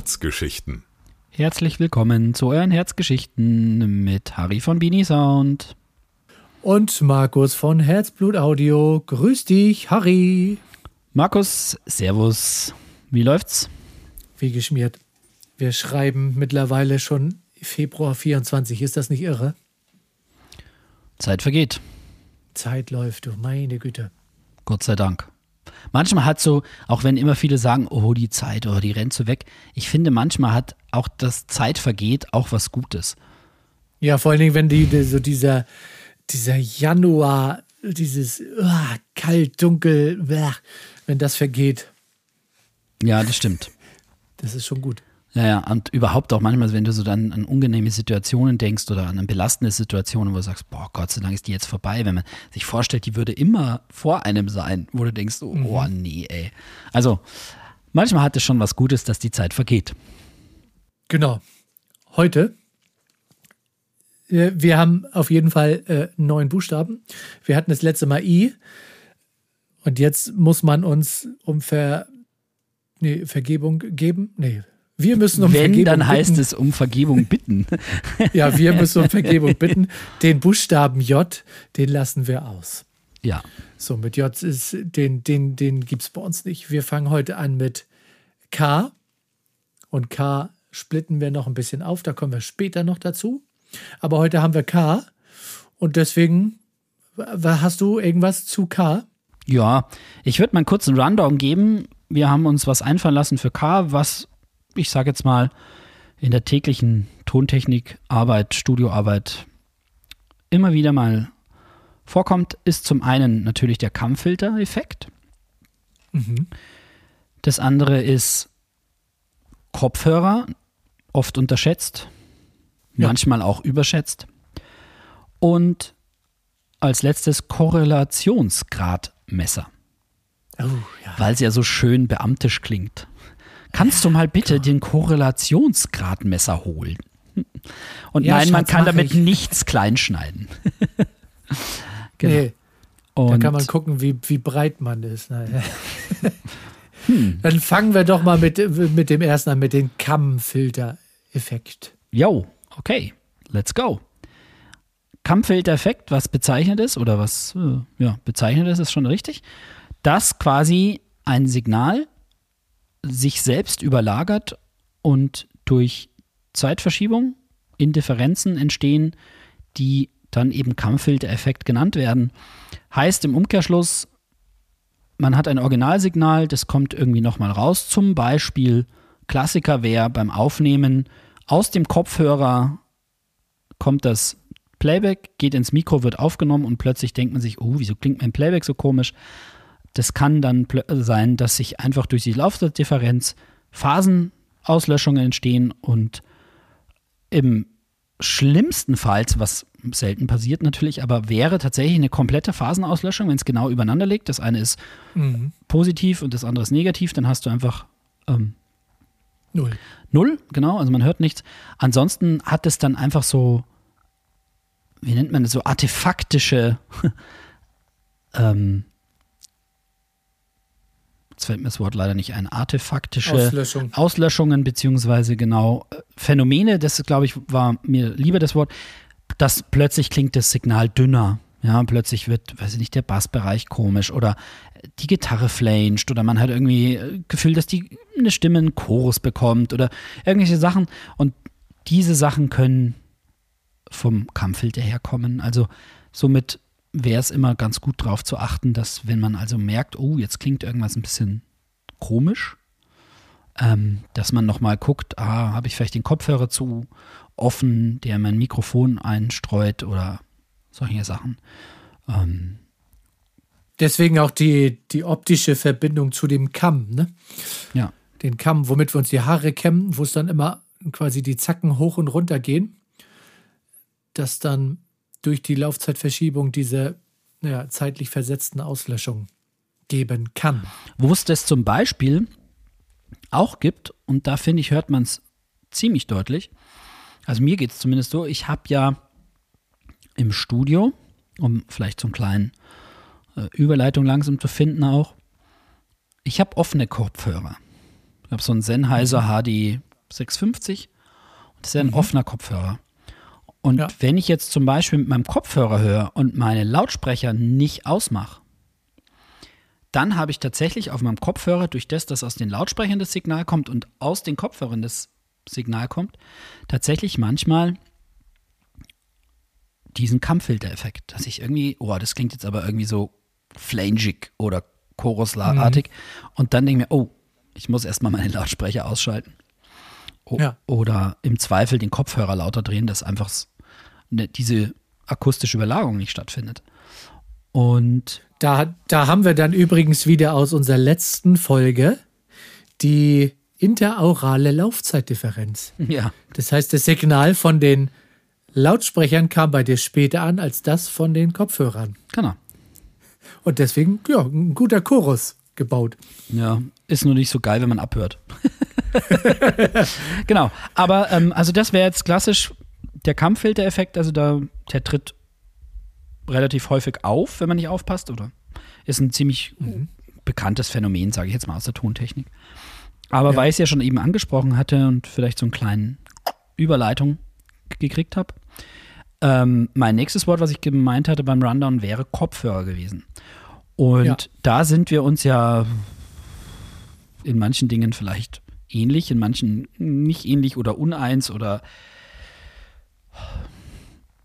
Herzgeschichten. Herzlich willkommen zu euren Herzgeschichten mit Harry von Beanie Sound. Und Markus von Herzblut Audio. Grüß dich, Harry. Markus, Servus. Wie läuft's? Wie geschmiert. Wir schreiben mittlerweile schon Februar 24. Ist das nicht irre? Zeit vergeht. Zeit läuft, du meine Güte. Gott sei Dank. Manchmal hat so, auch wenn immer viele sagen, oh, die Zeit, oh, die rennt so weg. Ich finde, manchmal hat auch das Zeit vergeht auch was Gutes. Ja, vor allen Dingen, wenn die, die so dieser, dieser Januar, dieses uh, kalt, dunkel, wenn das vergeht. Ja, das stimmt. Das ist schon gut. Ja, ja, und überhaupt auch manchmal, wenn du so dann an unangenehme Situationen denkst oder an belastende Situationen, wo du sagst, boah, Gott sei Dank ist die jetzt vorbei, wenn man sich vorstellt, die würde immer vor einem sein, wo du denkst, oh, oh nee, ey. Also, manchmal hat es schon was Gutes, dass die Zeit vergeht. Genau. Heute, äh, wir haben auf jeden Fall äh, neun Buchstaben. Wir hatten das letzte Mal I. Und jetzt muss man uns um Ver, nee, Vergebung geben. Nee, wir müssen um Wenn, Vergebung dann heißt bitten. es um Vergebung bitten. Ja, wir müssen um Vergebung bitten. Den Buchstaben J, den lassen wir aus. ja, So, mit J ist, den, den, den gibt es bei uns nicht. Wir fangen heute an mit K. Und K splitten wir noch ein bisschen auf, da kommen wir später noch dazu. Aber heute haben wir K. Und deswegen, hast du irgendwas zu K? Ja, ich würde mal kurz einen Rundown geben. Wir haben uns was einfallen lassen für K, was ich sage jetzt mal in der täglichen Tontechnik, Arbeit, Studioarbeit immer wieder mal vorkommt, ist zum einen natürlich der Kammfilter-Effekt. Das andere ist Kopfhörer, oft unterschätzt, Ja. manchmal auch überschätzt. Und als letztes Korrelationsgradmesser Oh, ja. weil es ja so schön beamtisch klingt. Kannst du mal bitte den Korrelationsgradmesser holen? Und Ja, nein, man Schatz, kann mach damit ich. nichts kleinschneiden. genau. Nee, da Und kann man gucken, wie, wie breit man ist. Naja. Hm. Dann fangen wir doch mal mit, mit dem ersten an, mit dem Kammfilter-Effekt. yo, okay, let's go. Kammfiltereffekt, was bezeichnet ist, oder was äh, ja, bezeichnet ist, ist schon richtig, dass quasi ein Signal sich selbst überlagert und durch Zeitverschiebung Indifferenzen entstehen, die dann eben Kammfiltereffekt genannt werden. Heißt im Umkehrschluss, man hat ein Originalsignal, das kommt irgendwie nochmal raus. Zum Beispiel, Klassiker wäre beim Aufnehmen aus dem Kopfhörer kommt das Playback, geht ins Mikro, wird aufgenommen und plötzlich denkt man sich, oh, wieso klingt mein Playback so komisch? Das kann dann plö- sein, dass sich einfach durch die Laufzeitdifferenz Phasenauslöschungen entstehen und im schlimmsten Fall, was selten passiert natürlich, aber wäre tatsächlich eine komplette Phasenauslöschung, wenn es genau übereinander liegt. Das eine ist positiv und das andere ist negativ, dann hast du einfach ähm, Null. Null, genau, also man hört nichts. Ansonsten hat es dann einfach so, wie nennt man das, so artefaktische, ähm, jetzt fällt mir das Wort leider nicht ein, artefaktische Auslöschung. Auslöschungen, beziehungsweise genau äh, Phänomene, das glaube ich war mir lieber das Wort, dass plötzlich klingt das Signal dünner. Ja, plötzlich wird, weiß ich nicht, der Bassbereich komisch oder die Gitarre flanscht oder man hat irgendwie äh, Gefühl, dass die eine Stimme einen Chorus bekommt oder irgendwelche Sachen. Und diese Sachen können vom Kammfilter herkommen. Also somit wäre es immer ganz gut darauf zu achten, dass wenn man also merkt, oh, jetzt klingt irgendwas ein bisschen komisch, ähm, dass man nochmal guckt, ah, habe ich vielleicht den Kopfhörer zu offen, der mein Mikrofon einstreut oder solche Sachen. Ähm, Deswegen auch die, die optische Verbindung zu dem Kamm, ne? ja, Den Kamm, womit wir uns die Haare kämmen, wo es dann immer quasi die Zacken hoch und runter gehen, dass dann durch die Laufzeitverschiebung diese ja, zeitlich versetzten Auslöschungen geben kann. Wo es das zum Beispiel auch gibt, und da finde ich, hört man es ziemlich deutlich. Also mir geht es zumindest so, ich habe ja im Studio, um vielleicht so einen kleinen äh, Überleitung langsam zu finden auch, ich habe offene Kopfhörer. Ich habe so einen Sennheiser HD 650 und das ist ja ein mhm. offener Kopfhörer. Und Ja. wenn ich jetzt zum Beispiel mit meinem Kopfhörer höre und meine Lautsprecher nicht ausmache, dann habe ich tatsächlich auf meinem Kopfhörer, durch das, dass aus den Lautsprechern das Signal kommt und aus den Kopfhörern das Signal kommt, tatsächlich manchmal diesen Kampffilter-Effekt, dass ich irgendwie, oh, das klingt jetzt aber irgendwie so flangig oder choruslartig und dann denke ich mir, oh, ich muss erstmal meine Lautsprecher ausschalten. O Ja. Oder im Zweifel den Kopfhörer lauter drehen, dass einfach ne, diese akustische Überlagerung nicht stattfindet. Und Da, da haben wir dann übrigens wieder aus unserer letzten Folge die interaurale Laufzeitdifferenz. ja, Das heißt, das Signal von den Lautsprechern kam bei dir später an als das von den Kopfhörern. genau. Und deswegen, ja, ein guter Chorus gebaut. Ja, ist nur nicht so geil, wenn man abhört. genau. Aber ähm, also das wäre jetzt klassisch der Kampffilter-Effekt, also da, der tritt relativ häufig auf, wenn man nicht aufpasst, oder? Ist ein ziemlich bekanntes Phänomen, sage ich jetzt mal aus der Tontechnik. Aber Ja. weil ich es ja schon eben angesprochen hatte und vielleicht so einen kleinen Überleitung gekriegt habe, ähm, mein nächstes Wort, was ich gemeint hatte beim Rundown, wäre Kopfhörer gewesen. Und Ja. da sind wir uns ja in manchen Dingen vielleicht ähnlich, in manchen nicht ähnlich oder uneins oder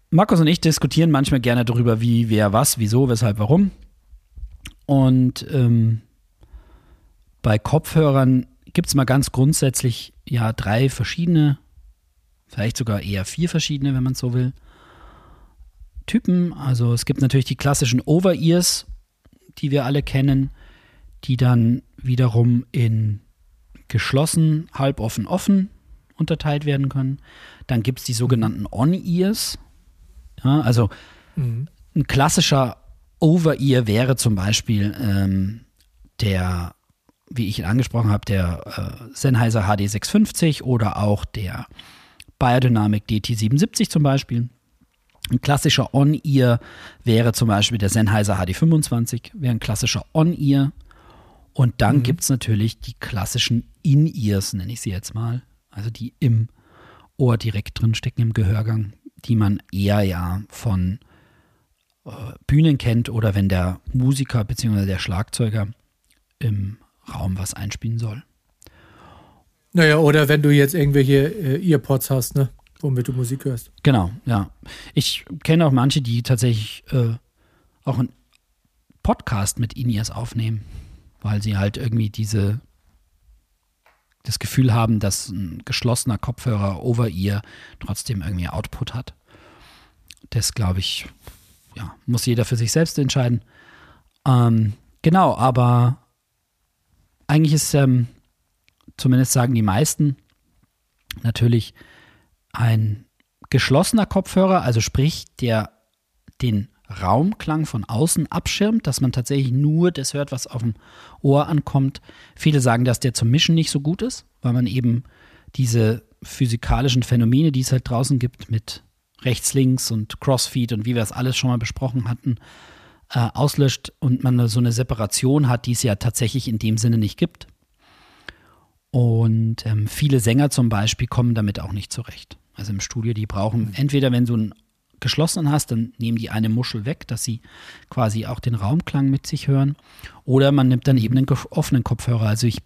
Markus und ich diskutieren manchmal gerne darüber, wie, wer, was, wieso, weshalb, warum. Und ähm, bei Kopfhörern gibt es mal ganz grundsätzlich ja drei verschiedene, vielleicht sogar eher vier verschiedene, wenn man so will, Typen. Also es gibt natürlich die klassischen Over-Ears, die wir alle kennen, die dann wiederum in geschlossen, halboffen, offen unterteilt werden können. Dann gibt es die sogenannten On-Ears. Ja, also Mhm. ein klassischer Over-Ear wäre zum Beispiel ähm, der, wie ich ihn angesprochen habe, der äh, Sennheiser HD 650 oder auch der Biodynamic DT77 zum Beispiel. Ein klassischer On-Ear wäre zum Beispiel der Sennheiser HD25, wäre ein klassischer On-Ear. Und dann gibt es natürlich die klassischen In-Ears, nenne ich sie jetzt mal. Also die im Ohr direkt drin stecken, im Gehörgang, die man eher ja von äh, Bühnen kennt oder wenn der Musiker bzw. der Schlagzeuger im Raum was einspielen soll. Naja, oder wenn du jetzt irgendwelche äh, Earpods hast, ne? Womit du Musik hörst. Genau, ja. Ich kenne auch manche, die tatsächlich äh, auch einen Podcast mit In-Ears aufnehmen, weil sie halt irgendwie diese das Gefühl haben, dass ein geschlossener Kopfhörer Over-Ear trotzdem irgendwie Output hat. Das glaube ich, ja, muss jeder für sich selbst entscheiden. Ähm, genau, aber eigentlich ist, ähm, zumindest sagen die meisten, natürlich ein geschlossener Kopfhörer, also sprich, der den Raumklang von außen abschirmt, dass man tatsächlich nur das hört, was auf dem Ohr ankommt. Viele sagen, dass der zum Mischen nicht so gut ist, weil man eben diese physikalischen Phänomene, die es halt draußen gibt, mit rechts, links und Crossfeed und wie wir es alles schon mal besprochen hatten, äh, auslöscht und man so eine Separation hat, die es ja tatsächlich in dem Sinne nicht gibt. Und ähm, viele Sänger zum Beispiel kommen damit auch nicht zurecht. Also im Studio, die brauchen entweder, wenn du einen geschlossenen hast, dann nehmen die eine Muschel weg, dass sie quasi auch den Raumklang mit sich hören. Oder man nimmt dann eben einen offenen Kopfhörer. Also ich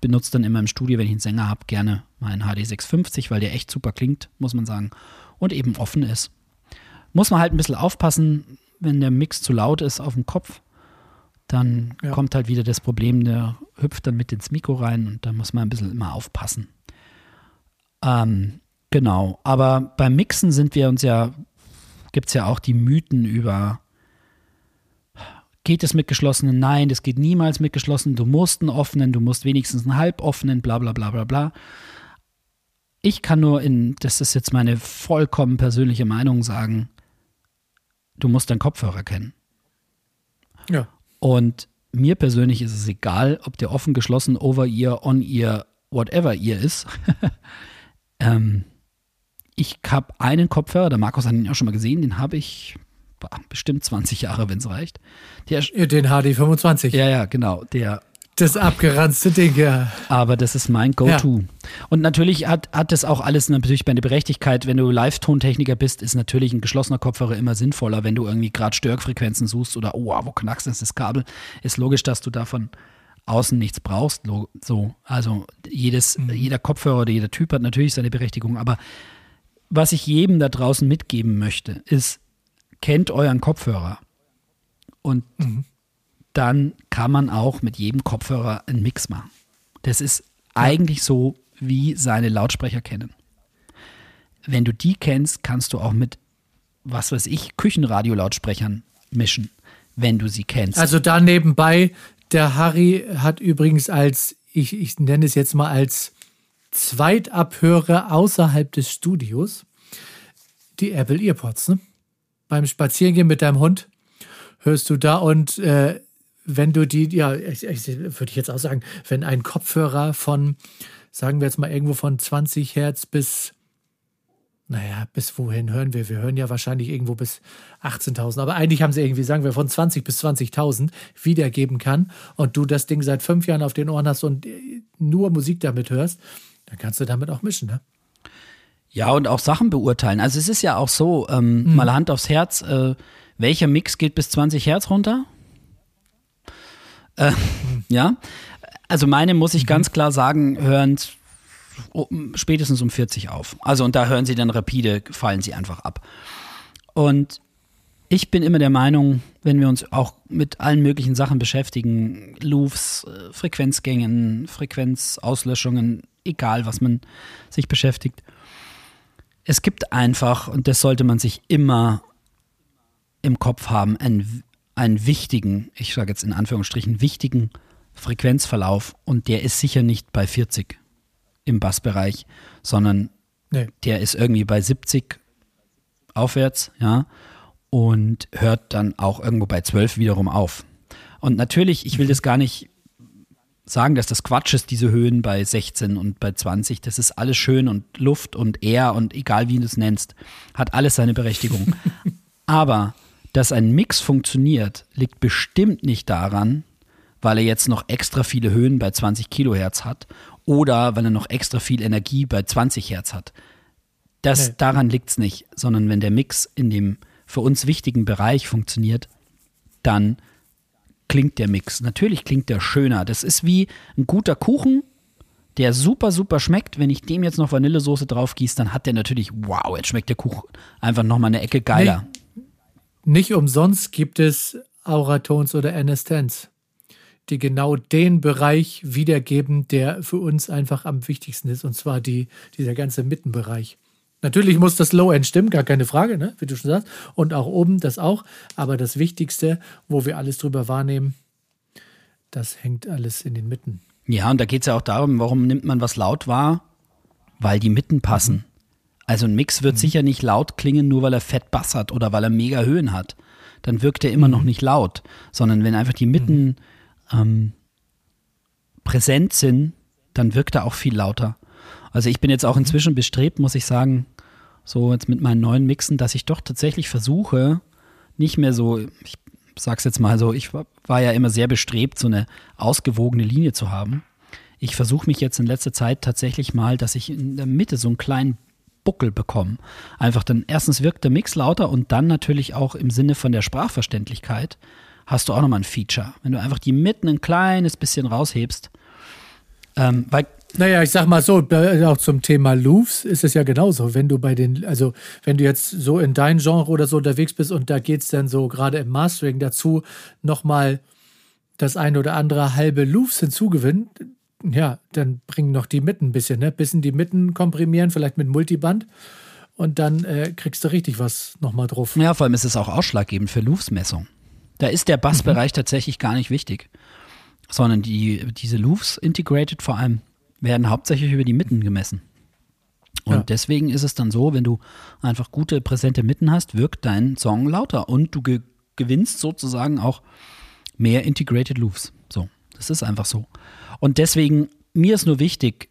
benutze dann immer im Studio, wenn ich einen Sänger habe, gerne meinen HD 650, weil der echt super klingt, muss man sagen. Und eben offen ist. Muss man halt ein bisschen aufpassen, wenn der Mix zu laut ist auf dem Kopf, dann Ja. kommt halt wieder das Problem, der hüpft dann mit ins Mikro rein und da muss man ein bisschen immer aufpassen. Ähm, genau, aber beim Mixen sind wir uns ja, gibt es ja auch die Mythen über, geht es mit geschlossenen? Nein, das geht niemals mit geschlossenen. Du musst einen offenen, du musst wenigstens einen halboffenen, bla bla bla bla bla. Ich kann nur in, das ist jetzt meine vollkommen persönliche Meinung sagen, du musst deinen Kopfhörer kennen. Ja. Und mir persönlich ist es egal, ob der offen, geschlossen, over-ear, on-ear, whatever ear ist. ähm, ich habe einen Kopfhörer, der Markus hat ihn auch schon mal gesehen, den habe ich boah, bestimmt 20 Jahre, wenn es reicht. Der, Den HD 25. ja, ja, genau. Der Das abgeranzte Ding, ja. Aber das ist mein Go-To. Ja. Und natürlich hat, hat das auch alles natürlich eine Berechtigkeit. Wenn du Live-Tontechniker bist, ist natürlich ein geschlossener Kopfhörer immer sinnvoller. Wenn du irgendwie gerade Störfrequenzen suchst oder, oh, wo knackst ist das Kabel, ist logisch, dass du davon außen nichts brauchst. So, also jedes, mhm. jeder Kopfhörer oder jeder Typ hat natürlich seine Berechtigung. Aber was ich jedem da draußen mitgeben möchte, ist, kennt euren Kopfhörer. Und mhm dann kann man auch mit jedem Kopfhörer einen Mix machen. Das ist eigentlich so wie seine Lautsprecher kennen. Wenn du die kennst, kannst du auch mit, was weiß ich, Küchenradio-Lautsprechern mischen, wenn du sie kennst. Also da nebenbei, der Harry hat übrigens als, ich, ich nenne es jetzt mal als Zweitabhörer außerhalb des Studios, die Apple Earpods. Ne? Beim Spazierengehen mit deinem Hund hörst du da und äh, wenn du die, ja, ich, ich, würde ich jetzt auch sagen, wenn ein Kopfhörer von, sagen wir jetzt mal irgendwo von 20 Hertz bis, naja, bis wohin hören wir? Wir hören ja wahrscheinlich irgendwo bis 18.000, aber eigentlich haben sie irgendwie, sagen wir, von 20 bis 20.000 wiedergeben kann und du das Ding seit fünf Jahren auf den Ohren hast und nur Musik damit hörst, dann kannst du damit auch mischen, ne? Ja, und auch Sachen beurteilen. Also es ist ja auch so, ähm, mhm. mal Hand aufs Herz, äh, welcher Mix geht bis 20 Hertz runter? Äh, ja, also meine muss ich mhm. ganz klar sagen, hören spätestens um 40 auf. Also und da hören sie dann rapide, fallen sie einfach ab. Und ich bin immer der Meinung, wenn wir uns auch mit allen möglichen Sachen beschäftigen, Loops, äh, Frequenzgängen, Frequenzauslöschungen, egal was man sich beschäftigt, es gibt einfach, und das sollte man sich immer im Kopf haben, ein einen wichtigen, ich sage jetzt in Anführungsstrichen, wichtigen Frequenzverlauf und der ist sicher nicht bei 40 im Bassbereich, sondern nee. der ist irgendwie bei 70 aufwärts, ja, und hört dann auch irgendwo bei 12 wiederum auf. Und natürlich, ich will das gar nicht sagen, dass das Quatsch ist, diese Höhen bei 16 und bei 20. Das ist alles schön und Luft und Air und egal wie du es nennst, hat alles seine Berechtigung. Aber dass ein Mix funktioniert, liegt bestimmt nicht daran, weil er jetzt noch extra viele Höhen bei 20 Kilohertz hat oder weil er noch extra viel Energie bei 20 Hertz hat. Das, nee. Daran liegt es nicht, sondern wenn der Mix in dem für uns wichtigen Bereich funktioniert, dann klingt der Mix. Natürlich klingt der schöner. Das ist wie ein guter Kuchen, der super, super schmeckt. Wenn ich dem jetzt noch Vanillesoße drauf gieße, dann hat der natürlich, wow, jetzt schmeckt der Kuchen einfach nochmal eine Ecke geiler. Nee. Nicht umsonst gibt es Auratones oder Anastens, die genau den Bereich wiedergeben, der für uns einfach am wichtigsten ist, und zwar die, dieser ganze Mittenbereich. Natürlich muss das Low-End stimmen, gar keine Frage, ne? wie du schon sagst. Und auch oben das auch. Aber das Wichtigste, wo wir alles drüber wahrnehmen, das hängt alles in den Mitten. Ja, und da geht es ja auch darum, warum nimmt man was laut wahr? Weil die Mitten passen. Also ein Mix wird mhm. sicher nicht laut klingen, nur weil er fett Bass hat oder weil er mega Höhen hat. Dann wirkt er immer mhm. noch nicht laut, sondern wenn einfach die Mitten mhm. ähm, präsent sind, dann wirkt er auch viel lauter. Also ich bin jetzt auch inzwischen bestrebt, muss ich sagen, so jetzt mit meinen neuen Mixen, dass ich doch tatsächlich versuche, nicht mehr so, ich sag's jetzt mal so, ich war ja immer sehr bestrebt, so eine ausgewogene Linie zu haben. Ich versuche mich jetzt in letzter Zeit tatsächlich mal, dass ich in der Mitte so einen kleinen Buckel bekommen. Einfach dann, erstens wirkt der Mix lauter und dann natürlich auch im Sinne von der Sprachverständlichkeit hast du auch nochmal ein Feature. Wenn du einfach die mitten ein kleines bisschen raushebst. Ähm, weil naja, ich sag mal so, auch zum Thema Loops ist es ja genauso. Wenn du bei den, also wenn du jetzt so in dein Genre oder so unterwegs bist und da geht es dann so gerade im Mastering dazu, nochmal das ein oder andere halbe Loops hinzugewinnen, ja, dann bringen noch die Mitten ein bisschen, ne? Bisschen die Mitten komprimieren, vielleicht mit Multiband. Und dann äh, kriegst du richtig was nochmal drauf. Ja, vor allem ist es auch ausschlaggebend für Louvs-Messung. Da ist der Bassbereich mhm. tatsächlich gar nicht wichtig. Sondern die, diese Louvs integrated vor allem werden hauptsächlich über die Mitten gemessen. Und ja. deswegen ist es dann so, wenn du einfach gute, präsente Mitten hast, wirkt dein Song lauter und du ge gewinnst sozusagen auch mehr Integrated Loops. So, das ist einfach so. Und deswegen, mir ist nur wichtig,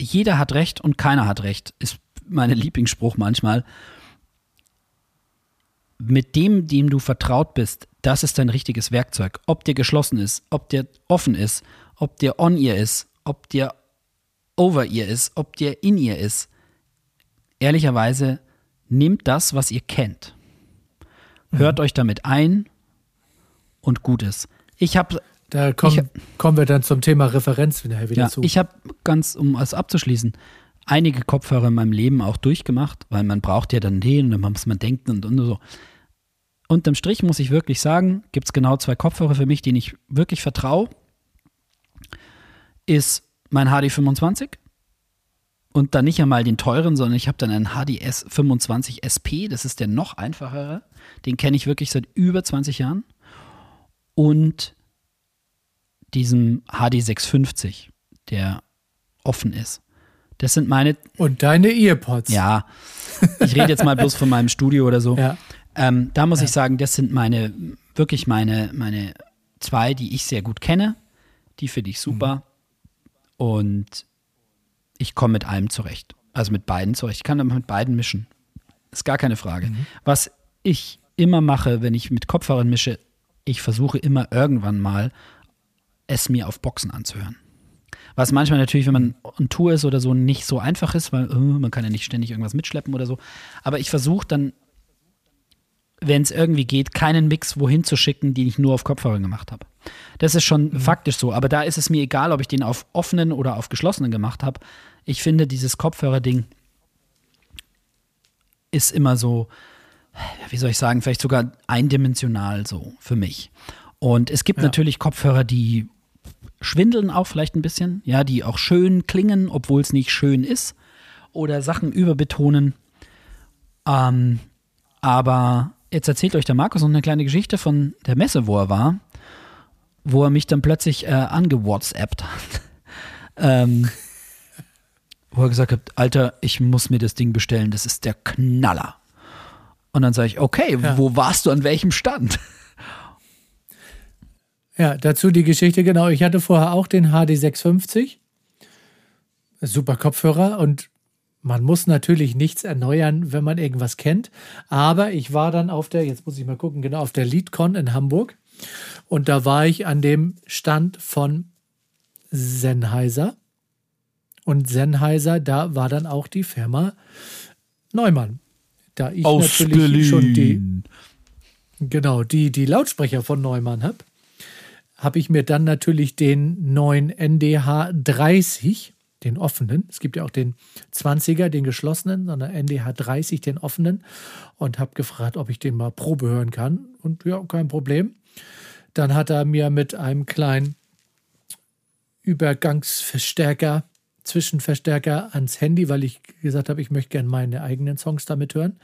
jeder hat Recht und keiner hat Recht, ist mein Lieblingsspruch manchmal. Mit dem, dem du vertraut bist, das ist dein richtiges Werkzeug. Ob der geschlossen ist, ob der offen ist, ob der On-Ear ist, ob der Over-Ear ist, ob der In-Ear ist. Ehrlicherweise, nehmt das, was ihr kennt. Hört euch damit ein und gut ist. Ich habe Da kommen, Ich- kommen wir dann zum Thema Referenz wieder, wieder ja, zu. ich habe ganz, um es abzuschließen, einige Kopfhörer in meinem Leben auch durchgemacht, weil man braucht ja dann den und dann muss man denken und, und so. Unterm Strich muss ich wirklich sagen, gibt es genau zwei Kopfhörer für mich, denen ich wirklich vertraue. Ist mein HD25 und dann nicht einmal den teuren, sondern ich habe dann einen HDS 25 SP, das ist der noch einfachere. Den kenne ich wirklich seit über 20 Jahren. Und diesem HD 650, der offen ist. Das sind meine, Und deine Earpods. ja, ich rede jetzt mal bloß von meinem Studio oder so. Ja. Ähm, da muss ich sagen, das sind meine, wirklich meine, meine zwei, die ich sehr gut kenne. Die finde ich super. Und ich komme mit allem zurecht. Also mit beiden zurecht. Ich kann mit beiden mischen. Ist gar keine Frage. Was ich immer mache, wenn ich mit Kopfhörern mische, ich versuche immer irgendwann mal es mir auf Boxen anzuhören. Was manchmal natürlich, wenn man on Tour ist oder so, nicht so einfach ist, weil äh, man kann ja nicht ständig irgendwas mitschleppen oder so. Aber ich versuche dann, wenn es irgendwie geht, keinen Mix wohin zu schicken, den ich nur auf Kopfhörern gemacht habe. Das ist schon faktisch so. Aber da ist es mir egal, ob ich den auf offenen oder auf geschlossenen gemacht habe. Ich finde, dieses Kopfhörer-Ding ist immer so, wie soll ich sagen, vielleicht sogar eindimensional so für mich. Und es gibt Ja. natürlich Kopfhörer, die schwindeln auch vielleicht ein bisschen, ja, die auch schön klingen, obwohl es nicht schön ist, oder Sachen überbetonen. Ähm, aber jetzt erzählt euch der Markus noch eine kleine Geschichte von der Messe, wo er war, wo er mich dann plötzlich äh, angewhatsappt hat. ähm, wo er gesagt hat, Alter, ich muss mir das Ding bestellen, das ist der Knaller. Und dann sage ich, okay, Ja. wo warst du, an welchem Stand? Ja, dazu die Geschichte, genau. Ich hatte vorher auch den HD 650. Super Kopfhörer und man muss natürlich nichts erneuern, wenn man irgendwas kennt. Aber ich war dann auf der, jetzt muss ich mal gucken, genau, auf der LeadCon in Hamburg. Und da war ich an dem Stand von Sennheiser. Und Sennheiser, da war dann auch die Firma Neumann. Da ich natürlich schon die, genau, die, die Lautsprecher von Neumann habe, habe ich mir dann natürlich den neuen NDH 30, den offenen, es gibt ja auch den 20er, den geschlossenen, sondern NDH 30, den offenen, und habe gefragt, ob ich den mal Probe hören kann. Und ja, kein Problem. Dann hat er mir mit einem kleinen Übergangsverstärker, Zwischenverstärker ans Handy, weil ich gesagt habe, ich möchte gerne meine eigenen Songs damit hören.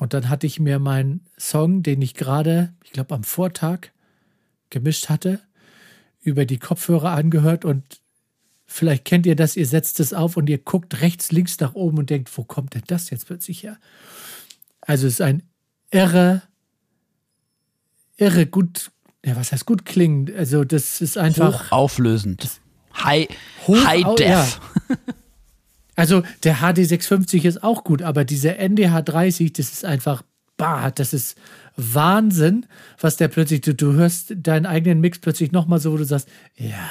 Und dann hatte ich mir meinen Song, den ich gerade, ich glaube am Vortag gemischt hatte, über die Kopfhörer angehört und vielleicht kennt ihr das, ihr setzt es auf und ihr guckt rechts, links nach oben und denkt, wo kommt denn das jetzt plötzlich her? Also es ist ein irre, irre gut, ja, was heißt gut klingend? Also das ist einfach Hochauflösend. High, Hoch- High Def. ja. Also der HD 650 ist auch gut, aber dieser NDH 30, das ist einfach, bah, das ist Wahnsinn, was der plötzlich, du, du hörst deinen eigenen Mix plötzlich nochmal so, wo du sagst, ja,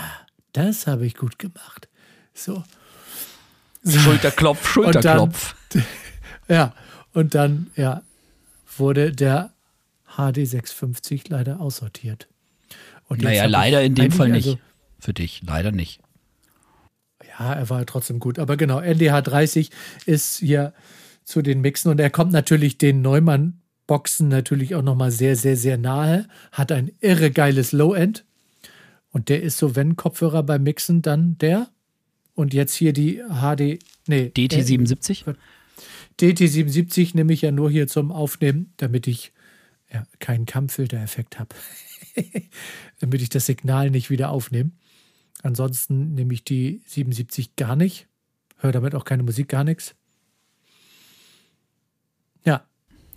das habe ich gut gemacht. So. Schulterklopf, Schulterklopf. Ja, und dann, ja, wurde der HD 650 leider aussortiert. Und naja, leider in dem Fall nicht. also- Für dich, leider nicht. Ja, er war trotzdem gut. Aber genau, NDH 30 ist hier zu den Mixen und er kommt natürlich den Neumann-Boxen natürlich auch nochmal sehr, sehr, sehr nahe. Hat ein irre geiles Low-End. Und der ist so, wenn Kopfhörer beim Mixen, dann der. Und jetzt hier die HD, nee. DT77? Äh, DT77 nehme ich ja nur hier zum Aufnehmen, damit ich ja, keinen Kammfilter-Effekt habe. damit ich das Signal nicht wieder aufnehme. Ansonsten nehme ich die 77 gar nicht. Höre damit auch keine Musik, gar nichts. Ja,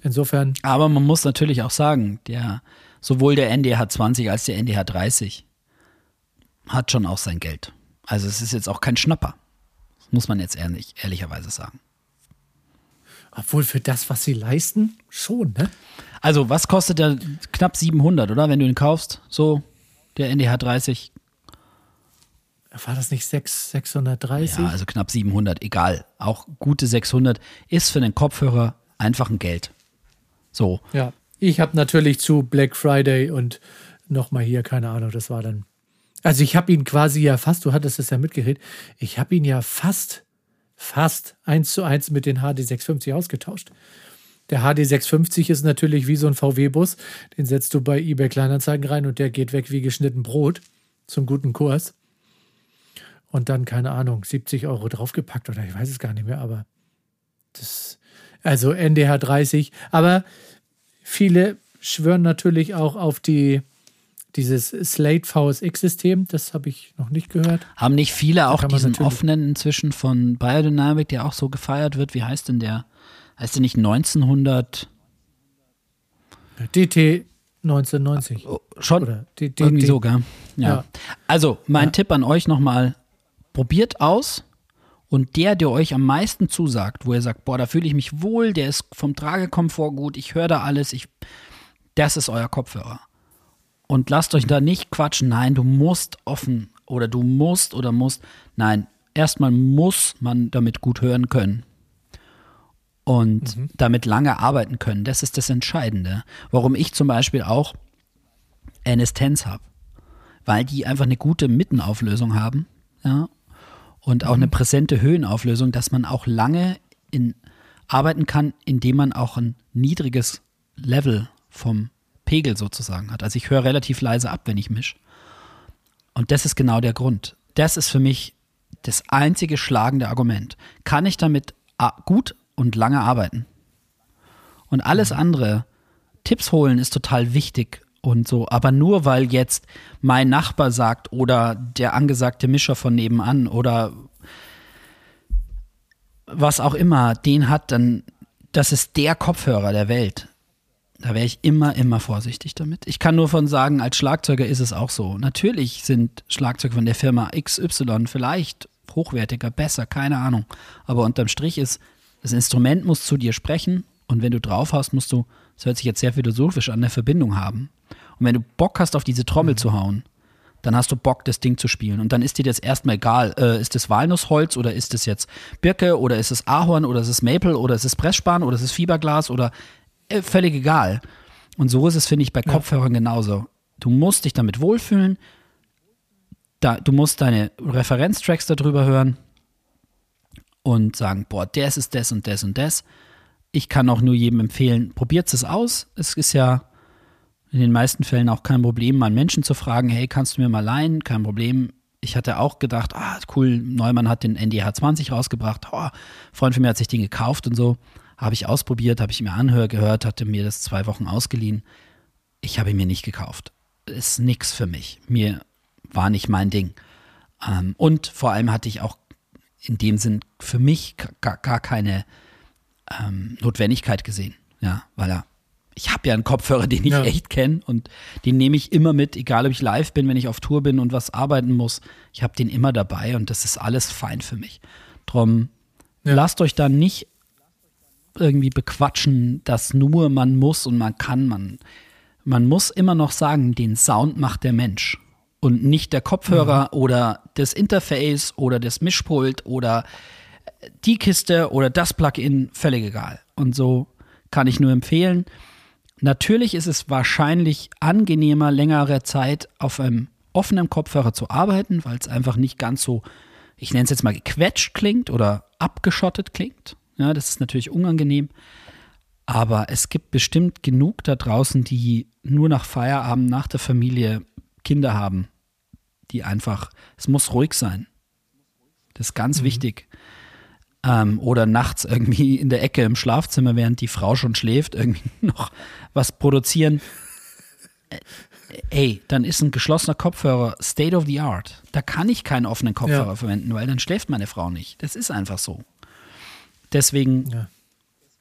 insofern, Aber man muss natürlich auch sagen, der, sowohl der NDH 20 als der NDH 30 hat schon auch sein Geld. Also es ist jetzt auch kein Schnapper. Das muss man jetzt ehrlich, ehrlicherweise sagen. obwohl für das, was sie leisten, schon, ne? Also was kostet der knapp 700, oder? Wenn du ihn kaufst, so der NDH 30. war das nicht 6, 630? Ja, also knapp 700, egal. Auch gute 600 ist für den Kopfhörer einfach ein Geld. So. Ja, ich habe natürlich zu Black Friday und nochmal hier, keine Ahnung, das war dann. Also ich habe ihn quasi ja fast, du hattest es ja mitgeredet, ich habe ihn ja fast, fast eins zu eins mit den HD650 ausgetauscht. Der HD650 ist natürlich wie so ein VW-Bus, den setzt du bei eBay Kleinanzeigen rein und der geht weg wie geschnitten Brot zum guten Kurs. Und dann, keine Ahnung, 70 Euro draufgepackt oder ich weiß es gar nicht mehr, aber das, also NDH 30. Aber viele schwören natürlich auch auf die, dieses Slate VSX-System. Das habe ich noch nicht gehört. Haben nicht viele auch diesen offenen inzwischen von Biodynamic, der auch so gefeiert wird? Wie heißt denn der? Heißt der nicht 1900? DT 1990. Schon Oder DT, irgendwie so, gell? Ja. ja. Also, mein ja. Tipp an euch nochmal: probiert aus und der, der euch am meisten zusagt, wo ihr sagt, boah, da fühle ich mich wohl, der ist vom Tragekomfort gut, ich höre da alles, ich, das ist euer Kopfhörer. Und lasst euch da nicht quatschen, nein, du musst offen oder du musst oder musst. Nein, erstmal muss man damit gut hören können und mhm. damit lange arbeiten können. Das ist das Entscheidende. Warum ich zum Beispiel auch NS10s habe. Weil die einfach eine gute Mittenauflösung haben. Ja, und auch mhm. eine präsente Höhenauflösung, dass man auch lange in, arbeiten kann, indem man auch ein niedriges Level vom Pegel sozusagen hat. Also ich höre relativ leise ab, wenn ich mische. Und das ist genau der Grund. Das ist für mich das einzige schlagende Argument. Kann ich damit gut und lange arbeiten? Und alles mhm. andere, Tipps holen ist total wichtig und so. Aber nur weil jetzt mein Nachbar sagt oder der angesagte Mischer von nebenan oder was auch immer den hat, dann das ist der Kopfhörer der Welt. Da wäre ich immer, immer vorsichtig damit. Ich kann nur von sagen, als Schlagzeuger ist es auch so. Natürlich sind Schlagzeuge von der Firma XY vielleicht hochwertiger, besser, keine Ahnung. Aber unterm Strich ist, das Instrument muss zu dir sprechen und wenn du drauf hast, musst du, das hört sich jetzt sehr philosophisch an, eine Verbindung haben. Und wenn du Bock hast, auf diese Trommel mhm. zu hauen, dann hast du Bock, das Ding zu spielen. Und dann ist dir das erstmal egal, äh, ist das Walnussholz oder ist es jetzt Birke oder ist es Ahorn oder ist es Maple oder ist es Pressspan oder ist es Fiberglas oder völlig egal. Und so ist es, finde ich, bei ja. Kopfhörern genauso. Du musst dich damit wohlfühlen. Da, du musst deine Referenztracks darüber hören und sagen, boah, das ist das und das und das. Ich kann auch nur jedem empfehlen, probiert es aus. Es ist ja in den meisten Fällen auch kein Problem, mal einen Menschen zu fragen, hey, kannst du mir mal leihen? Kein Problem. Ich hatte auch gedacht, ah, cool, Neumann hat den NDH 20 rausgebracht. Oh, Freund von mir hat sich den gekauft und so. Habe ich ausprobiert, habe ich mir anhör gehört, hatte mir das zwei Wochen ausgeliehen. Ich habe ihn mir nicht gekauft. Ist nix für mich. Mir war nicht mein Ding. Ähm, und vor allem hatte ich auch in dem Sinn für mich gar, gar keine ähm, Notwendigkeit gesehen. Ja, weil er ich habe ja einen Kopfhörer, den ich ja. echt kenne und den nehme ich immer mit, egal ob ich live bin, wenn ich auf Tour bin und was arbeiten muss. Ich habe den immer dabei und das ist alles fein für mich. Drum ja. lasst euch da nicht irgendwie bequatschen, dass nur man muss und man kann. Man, man muss immer noch sagen, den Sound macht der Mensch und nicht der Kopfhörer mhm. oder das Interface oder das Mischpult oder die Kiste oder das Plugin, völlig egal. Und so kann ich nur empfehlen, Natürlich ist es wahrscheinlich angenehmer, längere Zeit auf einem offenen Kopfhörer zu arbeiten, weil es einfach nicht ganz so, ich nenne es jetzt mal gequetscht klingt oder abgeschottet klingt. Ja, das ist natürlich unangenehm. Aber es gibt bestimmt genug da draußen, die nur nach Feierabend, nach der Familie Kinder haben, die einfach, es muss ruhig sein. Das ist ganz mhm. wichtig ähm, oder nachts irgendwie in der Ecke im Schlafzimmer, während die Frau schon schläft, irgendwie noch was produzieren. Äh, ey, dann ist ein geschlossener Kopfhörer State of the Art. Da kann ich keinen offenen Kopfhörer ja. verwenden, weil dann schläft meine Frau nicht. Das ist einfach so. Deswegen ja.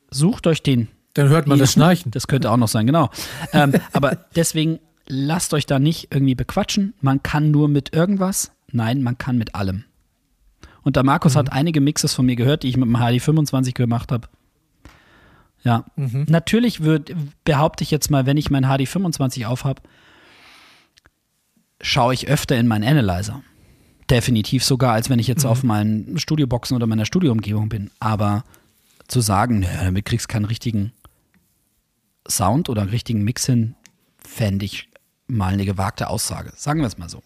sucht euch den. Dann hört man das Schnarchen. Das könnte auch noch sein, genau. ähm, aber deswegen lasst euch da nicht irgendwie bequatschen. Man kann nur mit irgendwas. Nein, man kann mit allem. Und der Markus mhm. hat einige Mixes von mir gehört, die ich mit dem HD25 gemacht habe. Ja, mhm. natürlich wird, behaupte ich jetzt mal, wenn ich mein HD25 aufhab, schaue ich öfter in meinen Analyzer. Definitiv sogar, als wenn ich jetzt auf meinen Studioboxen oder meiner Studioumgebung bin. Aber zu sagen, naja, damit kriegst du keinen richtigen Sound oder einen richtigen Mix hin, fände ich mal eine gewagte Aussage. Sagen wir es mal so.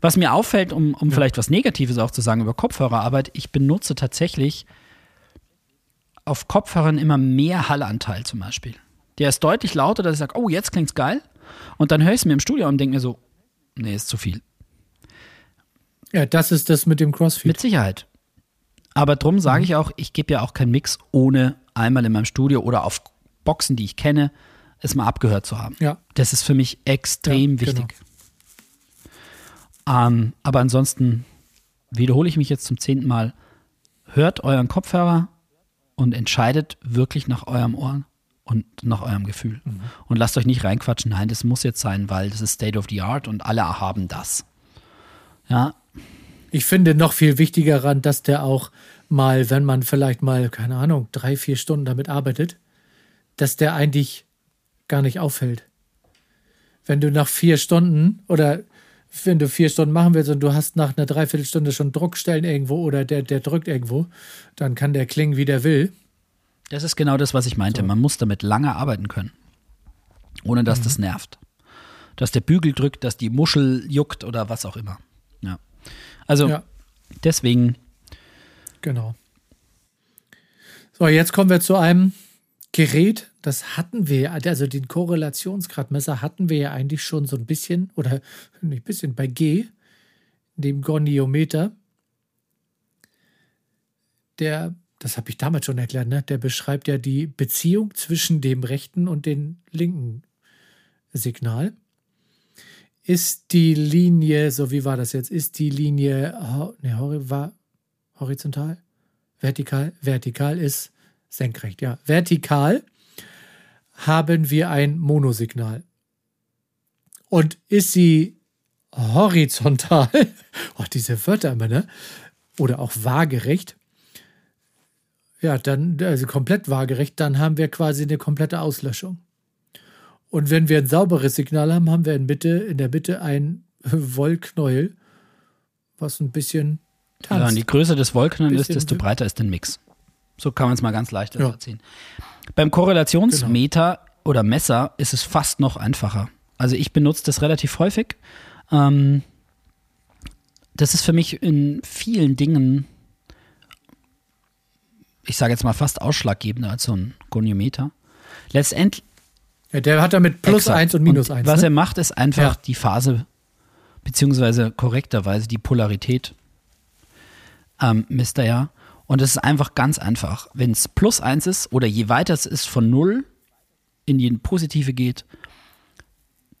Was mir auffällt, um, um vielleicht was Negatives auch zu sagen über Kopfhörerarbeit, ich benutze tatsächlich auf Kopfhörern immer mehr Hallanteil zum Beispiel. Der ist deutlich lauter, dass ich sage, oh, jetzt klingt's geil. Und dann höre ich es mir im Studio und denke mir so, nee, ist zu viel. Ja, das ist das mit dem Crossfeed. Mit Sicherheit. Aber drum sage ich auch, ich gebe ja auch keinen Mix, ohne einmal in meinem Studio oder auf Boxen, die ich kenne, es mal abgehört zu haben. Ja. Das ist für mich extrem Ja, genau. wichtig. Ähm, aber ansonsten wiederhole ich mich jetzt zum zehnten Mal. Hört euren Kopfhörer und entscheidet wirklich nach eurem Ohr und nach eurem Gefühl. Mhm. Und lasst euch nicht reinquatschen, nein, das muss jetzt sein, weil das ist State of the Art und alle haben das. Ja, Ich finde noch viel wichtiger daran, dass der auch mal, wenn man vielleicht mal, keine Ahnung, drei, vier Stunden damit arbeitet, dass der eigentlich gar nicht auffällt. Wenn du nach vier Stunden oder wenn du vier Stunden machen willst und du hast nach einer Dreiviertelstunde schon Druckstellen irgendwo oder der, der drückt irgendwo, dann kann der klingen, wie der will. Das ist genau das, was ich meinte. Man muss damit lange arbeiten können, ohne dass Mhm. das nervt. Dass der Bügel drückt, dass die Muschel juckt oder was auch immer. Also Ja. deswegen, Genau. So, jetzt kommen wir zu einem Gerät, das hatten wir, also den Korrelationsgradmesser hatten wir ja eigentlich schon so ein bisschen, oder nicht ein bisschen, bei G, dem Goniometer. Der, das habe ich damals schon erklärt, ne? der beschreibt ja die Beziehung zwischen dem rechten und dem linken Signal. Ist die Linie, so wie war das jetzt, ist die Linie, ho- ne, hori- war horizontal? Vertikal? Vertikal ist senkrecht, ja. Vertikal haben wir ein Monosignal. Und ist sie horizontal, oh, diese Wörter immer, ne? Oder auch waagerecht, ja, dann, also komplett waagerecht, dann haben wir quasi eine komplette Auslöschung. Und wenn wir ein sauberes Signal haben, haben wir in, Mitte, in der Mitte ein Wollknäuel, was ein bisschen tanzt. ja, und je größer das Wollknäuel ist, desto breiter ist der Mix. So kann man es mal ganz leicht Ja. erzählen. Beim Korrelationsmeter oder Messer ist es fast noch einfacher. Also ich benutze das relativ häufig. Ähm, das ist für mich in vielen Dingen, ich sage jetzt mal fast ausschlaggebender als so ein Goniometer. Letztendlich Ja, der hat damit plus Exakt. eins und minus eins. Was ne? er macht, ist einfach Ja. die Phase, beziehungsweise korrekterweise die Polarität, ähm, misst er ja. Und es ist einfach ganz einfach. Wenn es plus eins ist oder je weiter es ist von null in die Positive geht,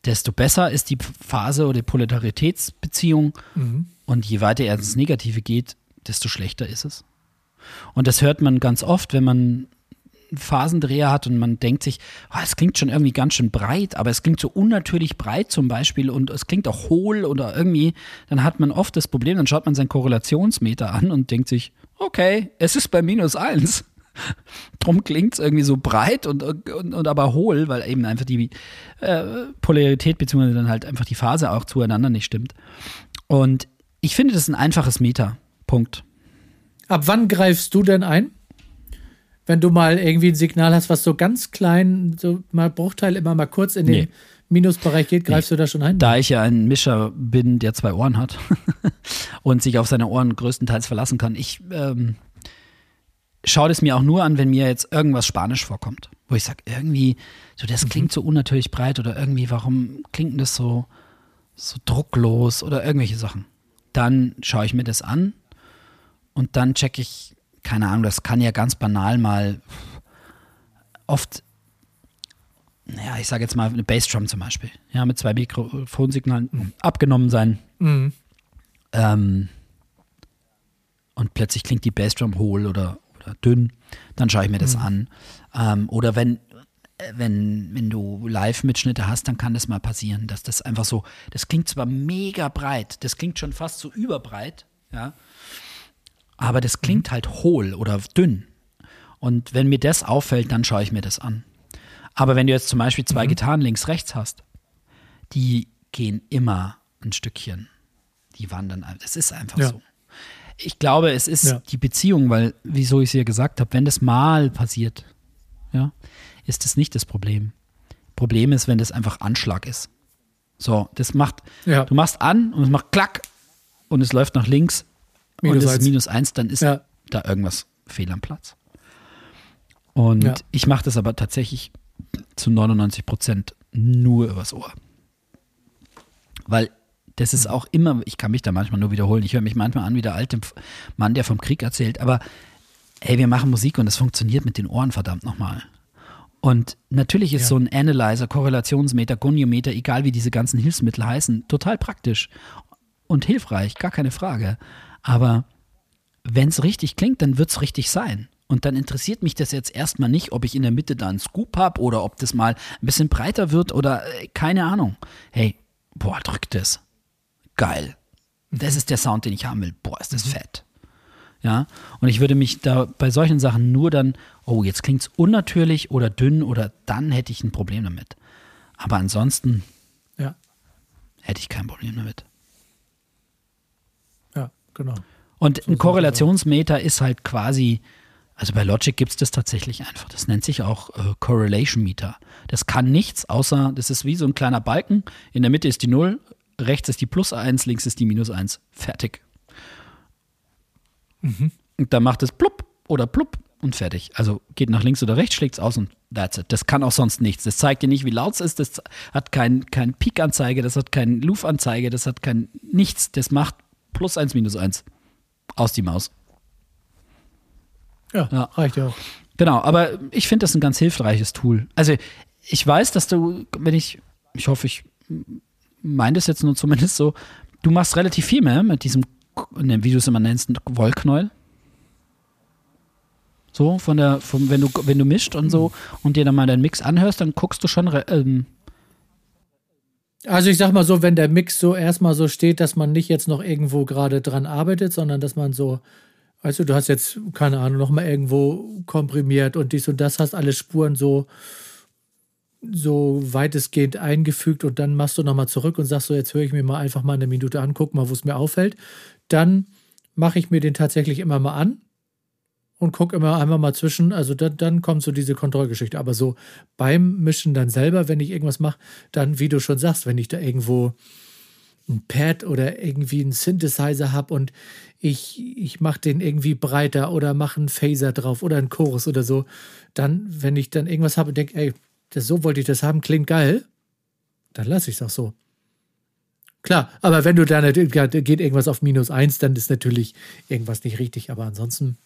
desto besser ist die Phase oder die Polaritätsbeziehung. Mhm. Und je weiter er ins Negative geht, desto schlechter ist es. Und das hört man ganz oft, wenn man Phasendreher hat und man denkt sich, oh, es klingt schon irgendwie ganz schön breit, aber es klingt so unnatürlich breit zum Beispiel und es klingt auch hohl oder irgendwie, dann hat man oft das Problem, dann schaut man seinen Korrelationsmeter an und denkt sich, okay, es ist bei minus eins. Drum klingt es irgendwie so breit und, und, und aber hohl, weil eben einfach die äh, Polarität beziehungsweise dann halt einfach die Phase auch zueinander nicht stimmt. Und ich finde, das ist ein einfaches Meter. Punkt. Ab wann greifst du denn ein? Wenn du mal irgendwie ein Signal hast, was so ganz klein, so mal Bruchteil immer mal kurz in den Nee. Minusbereich geht, greifst du da schon ein? Da ich ja ein Mischer bin, der zwei Ohren hat und sich auf seine Ohren größtenteils verlassen kann, ich ähm, schaue das mir auch nur an, wenn mir jetzt irgendwas Spanisch vorkommt. Wo ich sage, irgendwie, so das klingt so unnatürlich breit oder irgendwie, warum klingt denn das so, so drucklos oder irgendwelche Sachen. Dann schaue ich mir das an und dann checke ich, keine Ahnung, das kann ja ganz banal mal oft ja, ich sage jetzt mal eine Bassdrum zum Beispiel, ja, mit zwei Mikrofonsignalen abgenommen sein. Mhm. Ähm, und plötzlich klingt die Bassdrum hohl oder, oder dünn, dann schaue ich mir das an. Ähm, oder wenn, wenn, wenn du Live-Mitschnitte hast, dann kann das mal passieren, dass das einfach so, das klingt zwar mega breit, das klingt schon fast so überbreit, ja, aber das klingt halt hohl oder dünn. Und wenn mir das auffällt, dann schaue ich mir das an. Aber wenn du jetzt zum Beispiel zwei Gitarren links, rechts hast, die gehen immer ein Stückchen. die wandern. Das ist einfach Ja. so. Ich glaube, es ist Ja. die Beziehung, weil, wieso ich es ja gesagt habe, wenn das mal passiert, ja, ist das nicht das Problem. Problem ist, wenn das einfach Anschlag ist. So, das macht, Ja. du machst an und es macht klack und es läuft nach links und Minus es ist minus eins, dann ist Ja. da irgendwas fehl am Platz. Und Ja. ich mache das aber tatsächlich zu 99 Prozent nur übers Ohr. Weil das ist auch immer, ich kann mich da manchmal nur wiederholen, ich höre mich manchmal an wie der alte Mann, der vom Krieg erzählt, aber hey, wir machen Musik und das funktioniert mit den Ohren verdammt nochmal. Und natürlich ist Ja. so ein Analyzer, Korrelationsmeter, Goniometer, egal wie diese ganzen Hilfsmittel heißen, total praktisch und hilfreich, gar keine Frage. Aber wenn es richtig klingt, dann wird es richtig sein. Und dann interessiert mich das jetzt erstmal nicht, ob ich in der Mitte da einen Scoop habe oder ob das mal ein bisschen breiter wird oder äh, keine Ahnung. Hey, boah, drückt das. Geil. Das ist der Sound, den ich haben will. Boah, ist das fett. Ja, und ich würde mich da bei solchen Sachen nur dann, oh, jetzt klingt es unnatürlich oder dünn oder dann hätte ich ein Problem damit. Aber ansonsten Ja. hätte ich kein Problem damit. Genau. Und So ein Korrelationsmeter ist halt quasi, also bei Logic gibt es das tatsächlich einfach. Das nennt sich auch äh, Correlation Meter. Das kann nichts, außer das ist wie so ein kleiner Balken. In der Mitte ist die 0, rechts ist die Plus 1, links ist die Minus 1. Fertig. Und dann macht es plupp oder plupp und fertig. Also geht nach links oder rechts, schlägt es aus und that's it. Das kann auch sonst nichts. Das zeigt dir nicht, wie laut es ist. Das hat kein, kein Peak-Anzeige, das hat kein Loof-Anzeige, das hat kein nichts. Das macht plus 1, minus 1. Aus die Maus. Ja, Ja. reicht ja auch. Genau, aber ich finde das ein ganz hilfreiches Tool. Also ich weiß, dass du, wenn ich, ich hoffe, ich meine das jetzt nur zumindest so, du machst relativ viel mehr mit diesem, ne, wie du es immer nennst, Wollknäuel. So, von der, vom, wenn du, wenn du mischt und so und dir dann mal deinen Mix anhörst, dann guckst du schon, re- ähm, Also ich sag mal so, wenn der Mix so erstmal so steht, dass man nicht jetzt noch irgendwo gerade dran arbeitet, sondern dass man so, weißt du, du hast jetzt, keine Ahnung, noch mal irgendwo komprimiert und dies und das, hast alle Spuren so, so weitestgehend eingefügt und dann machst du nochmal zurück und sagst so, jetzt höre ich mir mal einfach mal eine Minute an, guck mal, wo es mir auffällt. Dann mache ich mir den tatsächlich immer mal an und gucke immer einmal mal zwischen. Also dann, dann kommt so diese Kontrollgeschichte. Aber so beim Mischen dann selber, wenn ich irgendwas mache, dann, wie du schon sagst, wenn ich da irgendwo ein Pad oder irgendwie einen Synthesizer habe und ich, ich mache den irgendwie breiter oder mache einen Phaser drauf oder einen Chorus oder so, dann, wenn ich dann irgendwas habe und denke, ey, das, so wollte ich das haben, klingt geil, dann lasse ich es auch so. Klar, aber wenn du da geht irgendwas auf minus eins, dann ist natürlich irgendwas nicht richtig. Aber ansonsten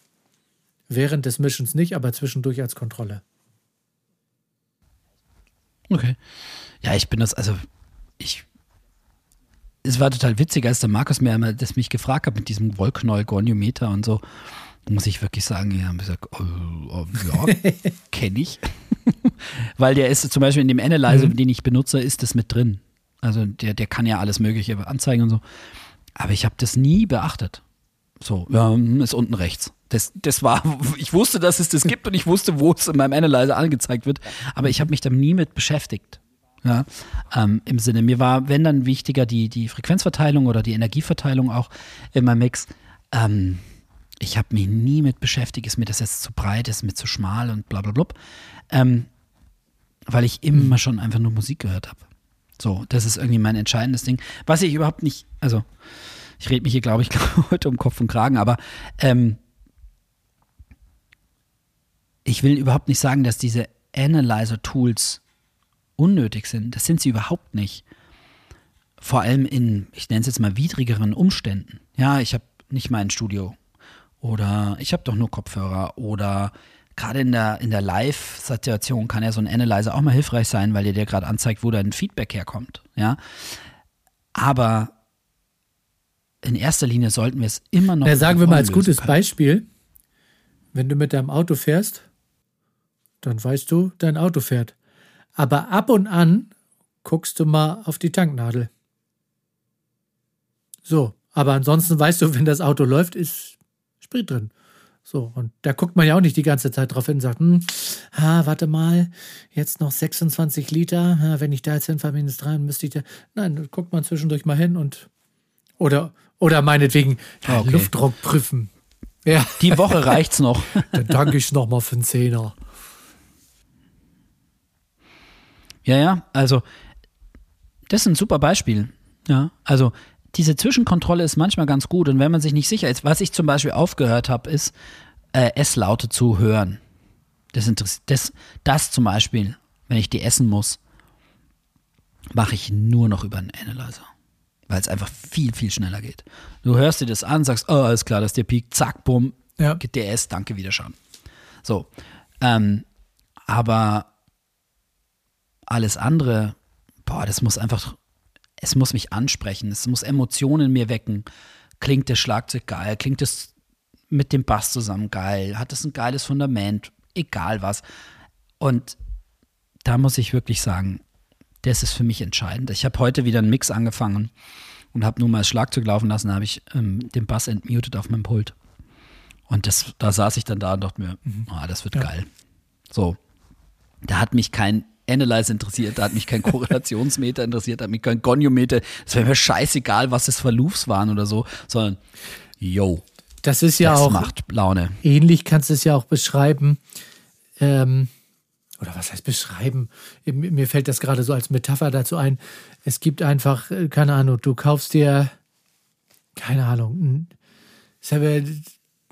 während des Mischens nicht, aber zwischendurch als Kontrolle. Okay. Ja, ich bin das, also ich. Es war total witzig, als der Markus mir einmal das mich gefragt hat mit diesem Wollknäuel Goniometer und so. Muss ich wirklich sagen, ja, hab ich gesagt, oh, oh, ja, kenne ich. Weil der ist zum Beispiel in dem Analyzer, den ich benutze, ist das mit drin. Also der, der kann ja alles Mögliche anzeigen und so. Aber ich habe das nie beachtet. So, ja, hm, ist unten rechts. Das, das war, ich wusste, dass es das gibt und ich wusste, wo es in meinem Analyzer angezeigt wird, aber ich habe mich da nie mit beschäftigt. Ja, ähm, im Sinne, mir war, wenn dann wichtiger die, die Frequenzverteilung oder die Energieverteilung auch in meinem Mix. Ähm, ich habe mich nie mit beschäftigt, ist mir das jetzt zu breit, ist mir zu schmal und bla bla bla. Ähm, weil ich immer schon einfach nur Musik gehört habe. So, das ist irgendwie mein entscheidendes Ding. Was ich überhaupt nicht, also ich rede mich hier, glaube ich, heute um Kopf und Kragen, aber ähm, ich will überhaupt nicht sagen, dass diese Analyzer-Tools unnötig sind. Das sind sie überhaupt nicht. Vor allem in, ich nenne es jetzt mal, widrigeren Umständen. Ja, ich habe nicht mein Studio oder ich habe doch nur Kopfhörer oder gerade in der, in der Live-Situation kann ja so ein Analyzer auch mal hilfreich sein, weil dir der gerade anzeigt, wo dein Feedback herkommt. Ja, aber in erster Linie sollten wir es immer noch. Ja, sagen wir mal als gutes können. Beispiel, wenn du mit deinem Auto fährst, dann weißt du, dein Auto fährt. Aber ab und an guckst du mal auf die Tanknadel. So, aber ansonsten weißt du, wenn das Auto läuft, ist Sprit drin. So, und da guckt man ja auch nicht die ganze Zeit drauf hin und sagt, hm, ah, warte mal, jetzt noch 26 Liter, ah, wenn ich da jetzt hinfahre, minus drei, dann müsste ich da. Nein, da guckt man zwischendurch mal hin und Oder, oder meinetwegen ja, Okay. Luftdruck prüfen. Ja, Die Woche reicht's noch. dann danke ich nochmal für den Zehner. Ja, ja, also das ist ein super Beispiel. Ja, also diese Zwischenkontrolle ist manchmal ganz gut und wenn man sich nicht sicher ist, was ich zum Beispiel aufgehört habe, ist äh, S-Laute zu hören. Das das, das zum Beispiel, wenn ich die essen muss, mache ich nur noch über einen Analyzer. Weil es einfach viel, viel schneller geht. Du hörst dir das an, sagst, oh, alles klar, das ist der Peak, zack, bumm, Ja. geht der S, danke, Wiederschauen. So. Ähm, aber alles andere, boah, das muss einfach, es muss mich ansprechen, es muss Emotionen in mir wecken. Klingt das Schlagzeug geil, klingt es mit dem Bass zusammen geil, hat es ein geiles Fundament, egal was. Und da muss ich wirklich sagen, das ist für mich entscheidend. Ich habe heute wieder einen Mix angefangen und habe nur mal das Schlagzeug laufen lassen, da habe ich ähm, den Bass entmutet auf meinem Pult. Und das, da saß ich dann da und dachte mir, ah, das wird Ja. geil. So, da hat mich kein Analyze interessiert, da hat mich kein Korrelationsmeter interessiert, da hat mich kein Goniometer. Es wäre mir scheißegal, was das für Loops waren oder so, sondern, yo, Das ist ja das auch macht Laune. ähnlich, kannst du es ja auch beschreiben. Ähm, oder was heißt beschreiben? Mir fällt das gerade so als Metapher dazu ein. Es gibt einfach, äh, keine Ahnung, du kaufst dir, keine Ahnung, ein,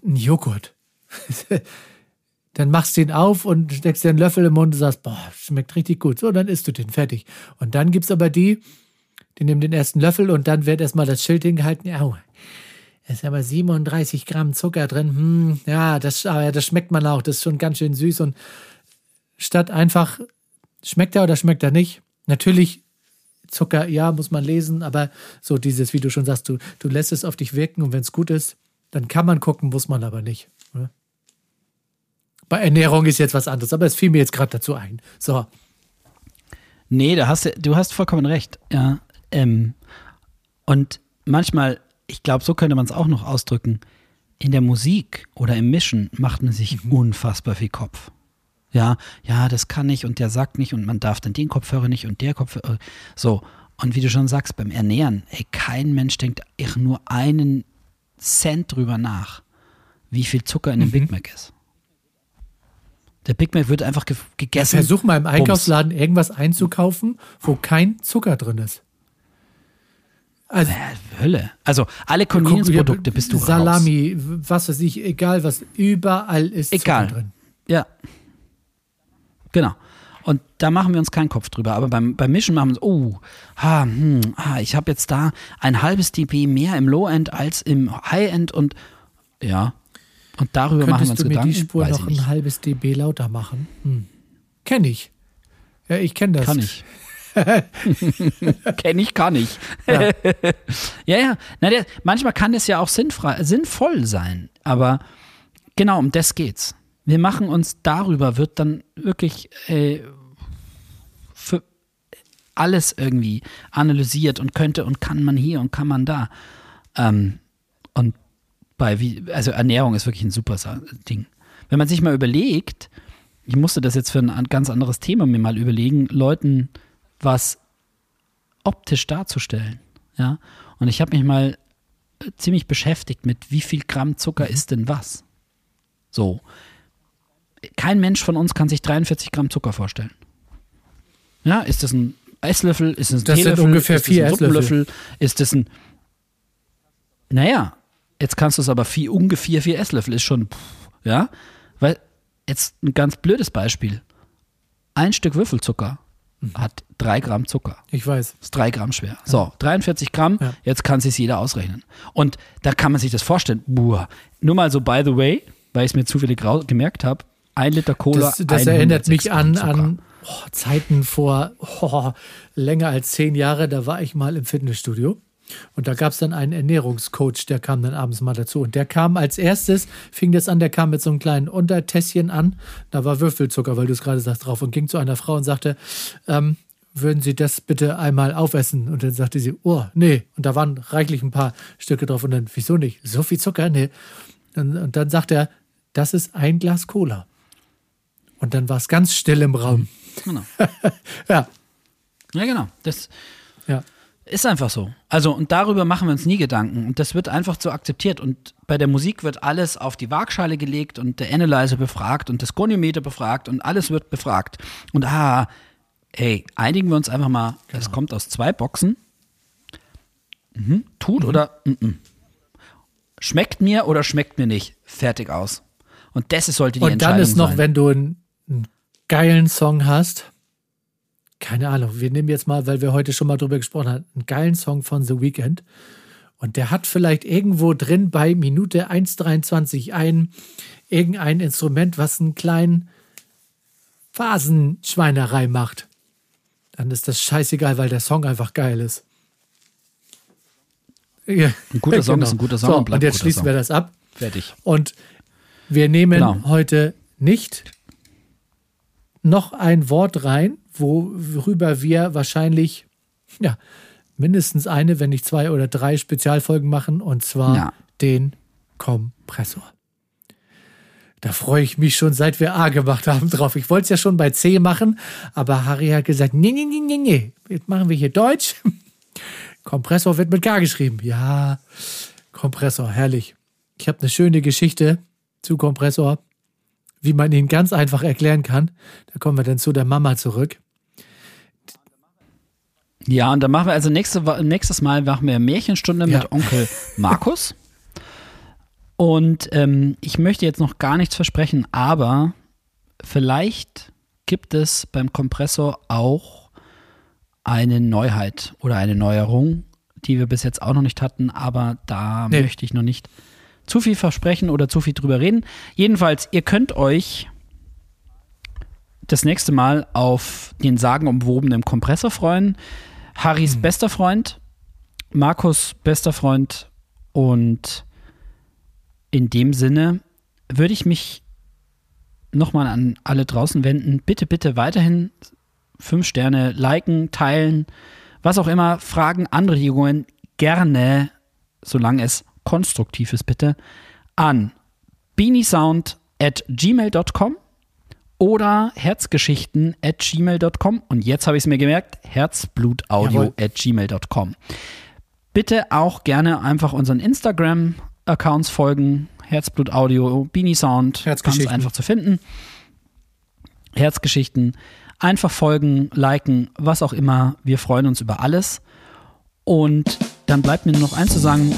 ein Joghurt. dann machst du ihn auf und steckst dir einen Löffel im Mund und sagst, boah, schmeckt richtig gut. So, dann isst du den, fertig. Und dann gibt es aber die, die nehmen den ersten Löffel und dann wird erstmal das Schild hingehalten. Au, da ist aber 37 Gramm Zucker drin. Hm, ja, das, aber das schmeckt man auch. Das ist schon ganz schön süß. Und statt einfach, schmeckt er oder schmeckt er nicht? Natürlich, Zucker, ja, muss man lesen, aber so dieses, wie du schon sagst, du, du lässt es auf dich wirken und wenn es gut ist, dann kann man gucken, muss man aber nicht. Bei Ernährung ist jetzt was anderes, aber es fiel mir jetzt gerade dazu ein. So, Nee, da hast du, du hast vollkommen recht. Ja, ähm, und manchmal, ich glaube, so könnte man es auch noch ausdrücken. In der Musik oder im Mischen macht man sich unfassbar viel Kopf. Ja, ja, das kann nicht und der sagt nicht und man darf dann den Kopfhörer nicht und der Kopfhörer. So. Und wie du schon sagst, beim Ernähren, ey, kein Mensch denkt echt nur einen Cent drüber nach, wie viel Zucker in einem Big Mac ist. Der Big Mac wird einfach ge gegessen. versuch mal im Bums. Einkaufsladen irgendwas einzukaufen, wo kein Zucker drin ist. Also, Äh, Hölle. Also alle Convenience-Produkte bist du raus. Salami, was weiß ich, egal was, überall ist Egal. Zucker drin. Ja. Genau. Und da machen wir uns keinen Kopf drüber. Aber beim, beim Mischen machen wir uns, oh, ha, hm, ah, ich habe jetzt da ein halbes dB mehr im Low-End als im High-End und ja. Und darüber machen wir Könntest uns du mir Gedanken. die Spur Weiß noch ein halbes dB lauter machen? Hm. Kenn ich. Ja, ich kenne das. Kann ich. Kenn ich, kann ich. Ja. Ja, ja. Na, der, manchmal kann es ja auch sinnfrei, sinnvoll sein. Aber genau, um das geht's. Wir machen uns darüber, wird dann wirklich äh, für alles irgendwie analysiert und könnte und kann man hier und kann man da. Ähm, bei wie, also Ernährung ist wirklich ein super Ding. Wenn man sich mal überlegt, ich musste das jetzt für ein an- ganz anderes Thema mir mal überlegen, Leuten was optisch darzustellen. Ja. Und ich habe mich mal äh, ziemlich beschäftigt mit, wie viel Gramm Zucker ist denn was? So. Kein Mensch von uns kann sich 43 Gramm Zucker vorstellen. Ja, ist das ein Esslöffel? Ist das ein Das sind Teelöffel? ungefähr ist das vier ein Esslöffel. Ist das ein. Naja, jetzt kannst du es aber vier, ungefähr vier Esslöffel ist schon. Pff, ja, weil jetzt ein ganz blödes Beispiel. Ein Stück Würfelzucker Mhm. hat drei Gramm Zucker. Ich weiß. Ist drei Gramm schwer. So, 43 Gramm, Ja. jetzt kann sich jeder ausrechnen. Und da kann man sich das vorstellen. Buah. Nur mal so, by the way, weil ich es mir zufällig gemerkt habe, ein Liter Cola. Das, das erinnert 106 mich an, an oh, Zeiten vor oh, länger als zehn Jahre. Da war ich mal im Fitnessstudio. Und da gab es dann einen Ernährungscoach, der kam dann abends mal dazu. Und der kam als erstes, fing das an, der kam mit so einem kleinen Untertässchen an. Da war Würfelzucker, weil du es gerade sagst, drauf. Und ging zu einer Frau und sagte, ähm, würden Sie das bitte einmal aufessen? Und dann sagte sie, oh, nee. Und da waren reichlich ein paar Stücke drauf. Und dann, wieso nicht? So viel Zucker? Nee. Und, und dann sagt er, das ist ein Glas Cola. Und dann war es ganz still im Raum. Genau. Ja, Ja, genau. Das, ja. Ist einfach so. Also, und darüber machen wir uns nie Gedanken. Und das wird einfach so akzeptiert. Und bei der Musik wird alles auf die Waagschale gelegt und der Analyzer befragt und das Goniometer befragt und alles wird befragt. Und ah, hey, einigen wir uns einfach mal, es Genau. kommt aus zwei Boxen. Mhm. Tut oder mhm. schmeckt mir oder schmeckt mir nicht. Fertig aus. Und das sollte die Und Entscheidung dann ist noch, sein. wenn du einen, einen geilen Song hast, keine Ahnung, wir nehmen jetzt mal, weil wir heute schon mal drüber gesprochen haben, einen geilen Song von The Weeknd. Und der hat vielleicht irgendwo drin bei Minute 1,23 ein irgendein Instrument, was einen kleinen Phasenschweinerei macht. Dann ist das scheißegal, weil der Song einfach geil ist. Ja, Ein guter Song ist ein guter Song So, und und, jetzt schließen Song. wir das ab. Fertig. Und wir nehmen Genau. heute nicht noch ein Wort rein, worüber wir wahrscheinlich ja, mindestens eine, wenn nicht zwei oder drei Spezialfolgen machen, und zwar Ja. den Kompressor. Da freue ich mich schon, seit wir A gemacht haben, drauf. Ich wollte es ja schon bei C machen, aber Harry hat gesagt, nee, nee, nee, nee, nee, jetzt machen wir hier Deutsch. Kompressor wird mit K geschrieben. Ja, Kompressor, herrlich. Ich habe eine schöne Geschichte zu Kompressor, wie man ihn ganz einfach erklären kann. Da kommen wir dann zu der Mama zurück. Ja, und dann machen wir also nächste, nächstes Mal machen wir Märchenstunde Ja. mit Onkel Markus. Und ähm, ich möchte jetzt noch gar nichts versprechen, aber vielleicht gibt es beim Kompressor auch eine Neuheit oder eine Neuerung, die wir bis jetzt auch noch nicht hatten, aber da Nee. möchte ich noch nicht zu viel versprechen oder zu viel drüber reden. Jedenfalls, ihr könnt euch das nächste Mal auf den sagenumwobenen Kompressor freuen. Harrys bester Freund, Markus bester Freund und in dem Sinne würde ich mich nochmal an alle draußen wenden. Bitte, bitte weiterhin fünf Sterne liken, teilen, was auch immer, Fragen, Anregungen gerne, solange es konstruktiv ist, bitte, an beaniesound at gmail.com oder herzgeschichten at gmail.com und jetzt habe ich es mir gemerkt, herzblutaudio at gmail.com. Bitte auch gerne einfach unseren Instagram-Accounts folgen, Herzblutaudio, Beanie Sound, ganz einfach zu finden. Herzgeschichten, einfach folgen, liken, was auch immer. Wir freuen uns über alles. Und dann bleibt mir nur noch eins zu sagen.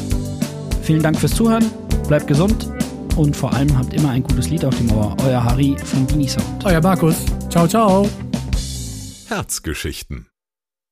Vielen Dank fürs Zuhören, bleibt gesund und vor allem habt immer ein gutes Lied auf dem Ohr. Euer Harry von Beanie Sound. Euer Markus. Ciao, ciao. Herzgeschichten